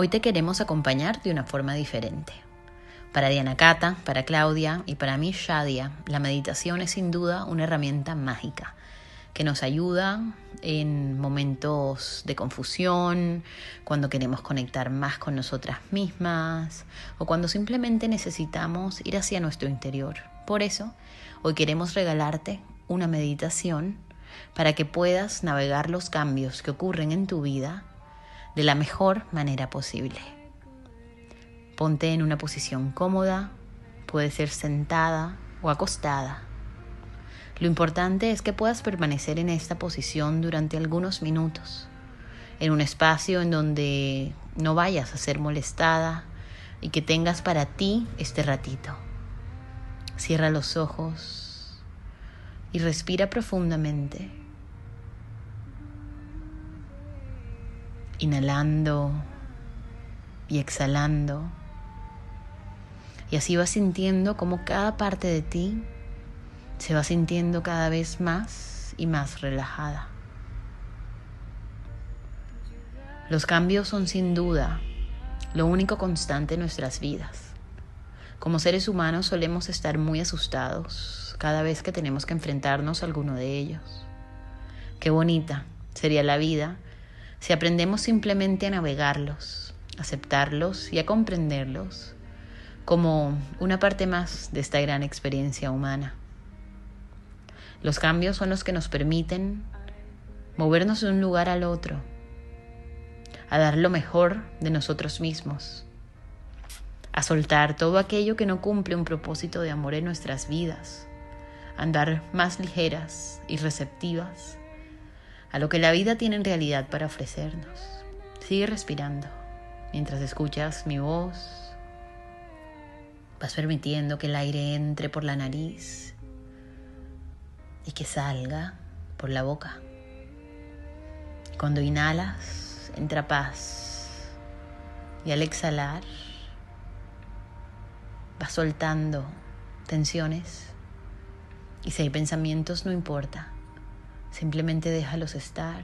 Hoy te queremos acompañar de una forma diferente. Para Diana Cata, para Claudia y para mí Shadia, la meditación es sin duda una herramienta mágica que nos ayuda en momentos de confusión, cuando queremos conectar más con nosotras mismas o cuando simplemente necesitamos ir hacia nuestro interior. Por eso, hoy queremos regalarte una meditación para que puedas navegar los cambios que ocurren en tu vida de la mejor manera posible. Ponte en una posición cómoda, puede ser sentada o acostada. Lo importante es que puedas permanecer en esta posición durante algunos minutos, en un espacio en donde no vayas a ser molestada y que tengas para ti este ratito. Cierra los ojos y respira profundamente. Inhalando y exhalando. Y así vas sintiendo como cada parte de ti se va sintiendo cada vez más y más relajada. Los cambios son sin duda lo único constante en nuestras vidas. Como seres humanos solemos estar muy asustados cada vez que tenemos que enfrentarnos a alguno de ellos. Qué bonita sería la vida si aprendemos simplemente a navegarlos, aceptarlos y a comprenderlos como una parte más de esta gran experiencia humana. Los cambios son los que nos permiten movernos de un lugar al otro, a dar lo mejor de nosotros mismos, a soltar todo aquello que no cumple un propósito de amor en nuestras vidas, a andar más ligeras y receptivas a lo que la vida tiene en realidad para ofrecernos. Sigue respirando mientras escuchas mi voz. Vas permitiendo que el aire entre por la nariz y que salga por la boca. Cuando inhalas, entra paz. Y al exhalar, vas soltando tensiones. Y si hay pensamientos, no importa Simplemente déjalos estar,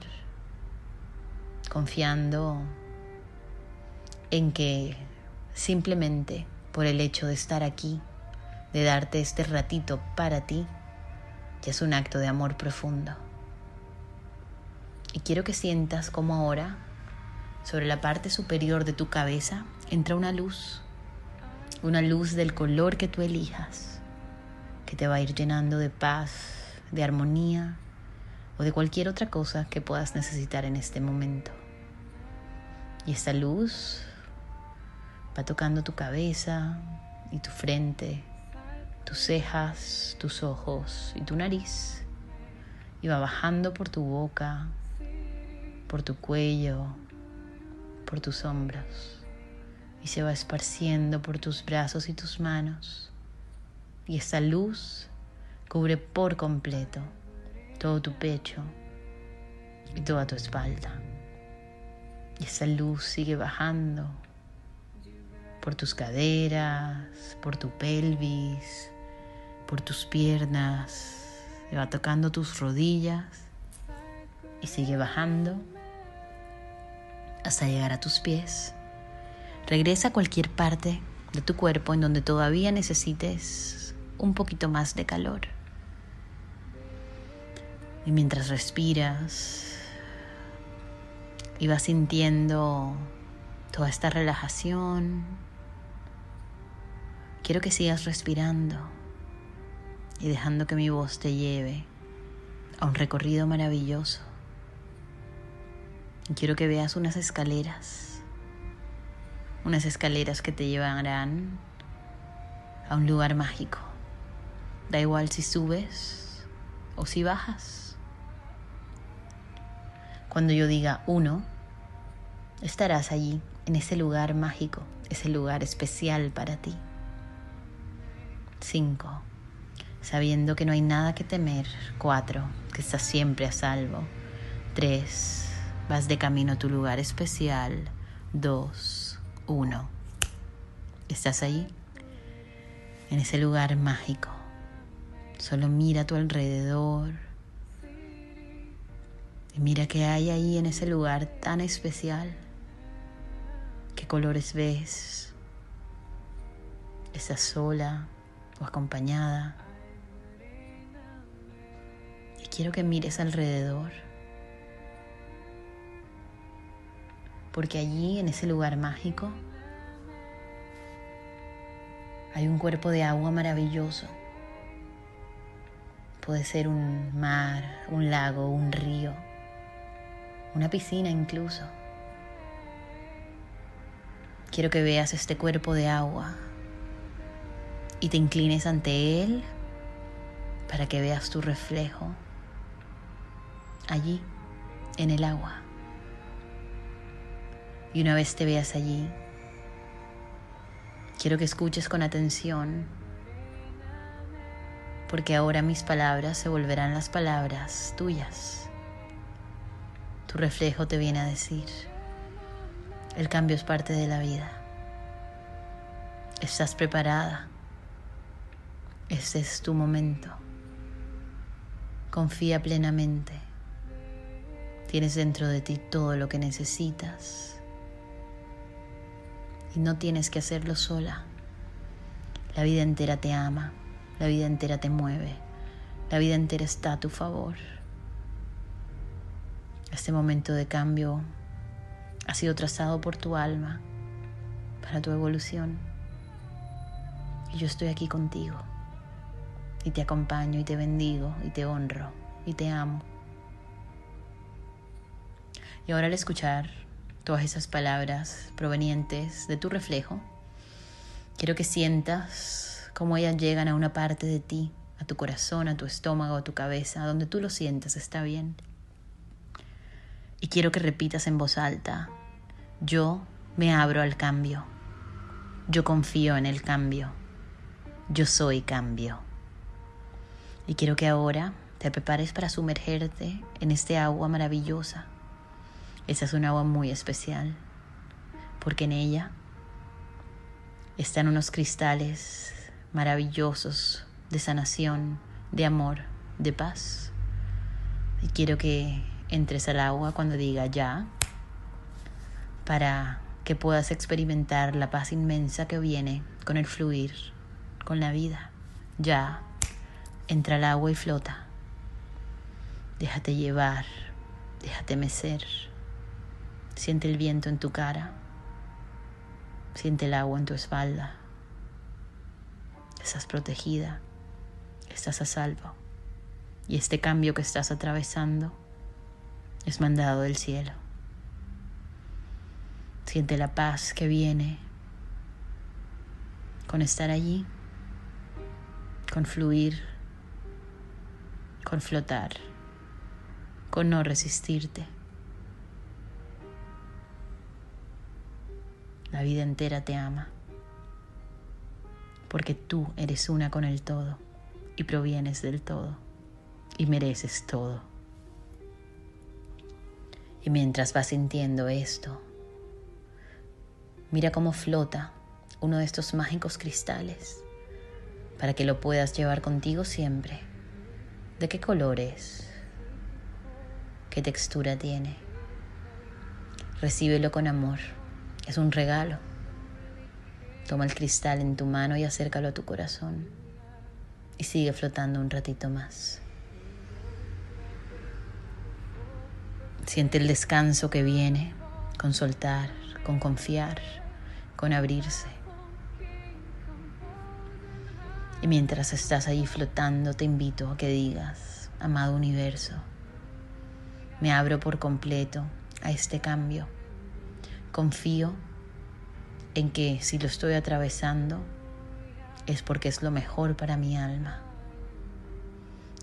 confiando en que simplemente por el hecho de estar aquí, de darte este ratito para ti, ya es un acto de amor profundo. Y quiero que sientas como ahora, sobre la parte superior de tu cabeza, entra una luz, una luz del color que tú elijas, que te va a ir llenando de paz, de armonía, o de cualquier otra cosa que puedas necesitar en este momento. Y esta luz va tocando tu cabeza y tu frente, tus cejas, tus ojos y tu nariz. Y va bajando por tu boca, por tu cuello, por tus hombros. Y se va esparciendo por tus brazos y tus manos. Y esta luz cubre por completo todo tu pecho y toda tu espalda. Y esa luz sigue bajando por tus caderas, por tu pelvis, por tus piernas, y va tocando tus rodillas y sigue bajando hasta llegar a tus pies. Regresa a cualquier parte de tu cuerpo en donde todavía necesites un poquito más de calor. Y mientras respiras y vas sintiendo toda esta relajación, quiero que sigas respirando y dejando que mi voz te lleve a un recorrido maravilloso. Y quiero que veas unas escaleras, unas escaleras que te llevarán a un lugar mágico. Da igual si subes o si bajas. Cuando yo diga uno, estarás allí, en ese lugar mágico, ese lugar especial para ti. Cinco, sabiendo que no hay nada que temer. Cuatro, que estás siempre a salvo. Tres, vas de camino a tu lugar especial. Dos, uno, estás ahí, en ese lugar mágico. Solo mira a tu alrededor. Y mira qué hay ahí en ese lugar tan especial. ¿Qué colores ves? ¿Estás sola o acompañada? Y quiero que mires alrededor. Porque allí, en ese lugar mágico, hay un cuerpo de agua maravilloso. Puede ser un mar, un lago, un río, una piscina incluso. Quiero que veas este cuerpo de agua y te inclines ante él para que veas tu reflejo allí, en el agua. Y una vez te veas allí, quiero que escuches con atención, porque ahora mis palabras se volverán las palabras tuyas. Tu reflejo te viene a decir, el cambio es parte de la vida. Estás preparada. Este es tu momento. Confía plenamente. Tienes dentro de ti todo lo que necesitas. Y no tienes que hacerlo sola. La vida entera te ama. La vida entera te mueve. La vida entera está a tu favor. Este momento de cambio ha sido trazado por tu alma para tu evolución. Y yo estoy aquí contigo. Y te acompaño y te bendigo y te honro y te amo. Y ahora al escuchar todas esas palabras provenientes de tu reflejo, quiero que sientas cómo ellas llegan a una parte de ti, a tu corazón, a tu estómago, a tu cabeza, donde tú lo sientas, está bien. Y quiero que repitas en voz alta, yo me abro al cambio, yo confío en el cambio, yo soy cambio. Y quiero que ahora te prepares para sumergerte en este agua maravillosa. Esa es un agua muy especial, porque en ella están unos cristales maravillosos de sanación, de amor, de paz. Y quiero que entres al agua cuando diga ya, para que puedas experimentar la paz inmensa que viene con el fluir, con la vida. Ya, entra al agua y flota. Déjate llevar, déjate mecer. Siente el viento en tu cara. Siente el agua en tu espalda. Estás protegida. Estás a salvo. Y este cambio que estás atravesando es mandado del cielo. Siente la paz que viene con estar allí, con fluir, con flotar, con no resistirte. La vida entera te ama, porque tú eres una con el todo y provienes del todo y mereces todo. Y mientras vas sintiendo esto, mira cómo flota uno de estos mágicos cristales para que lo puedas llevar contigo siempre. ¿De qué color es? ¿Qué textura tiene? Recíbelo con amor. Es un regalo. Toma el cristal en tu mano y acércalo a tu corazón. Y sigue flotando un ratito más. Siente el descanso que viene con soltar, con confiar, con abrirse. Y mientras estás ahí flotando, te invito a que digas, amado universo, me abro por completo a este cambio. Confío en que si lo estoy atravesando es porque es lo mejor para mi alma.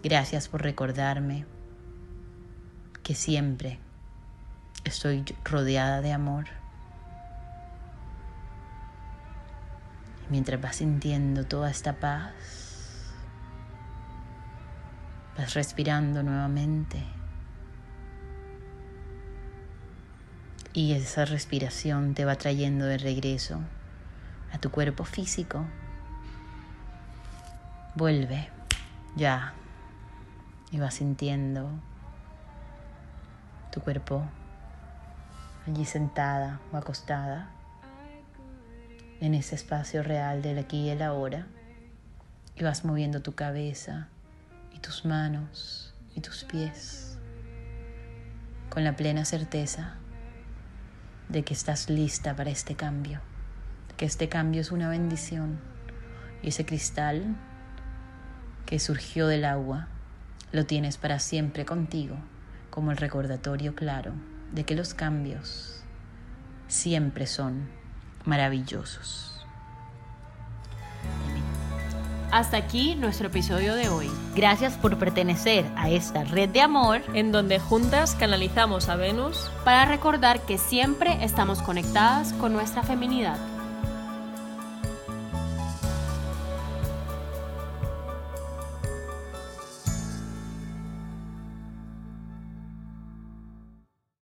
Gracias por recordarme que siempre Estoy rodeada de amor. Mientras vas sintiendo toda esta paz, vas respirando nuevamente. Y esa respiración te va trayendo de regreso a tu cuerpo físico. Vuelve ya y vas sintiendo tu cuerpo allí sentada o acostada en ese espacio real del aquí y el ahora y vas moviendo tu cabeza y tus manos y tus pies con la plena certeza de que estás lista para este cambio, que este cambio es una bendición. Y ese cristal que surgió del agua lo tienes para siempre contigo como el recordatorio claro de que los cambios siempre son maravillosos. Hasta aquí nuestro episodio de hoy. Gracias por pertenecer a esta red de amor en donde juntas canalizamos a Venus para recordar que siempre estamos conectadas con nuestra feminidad.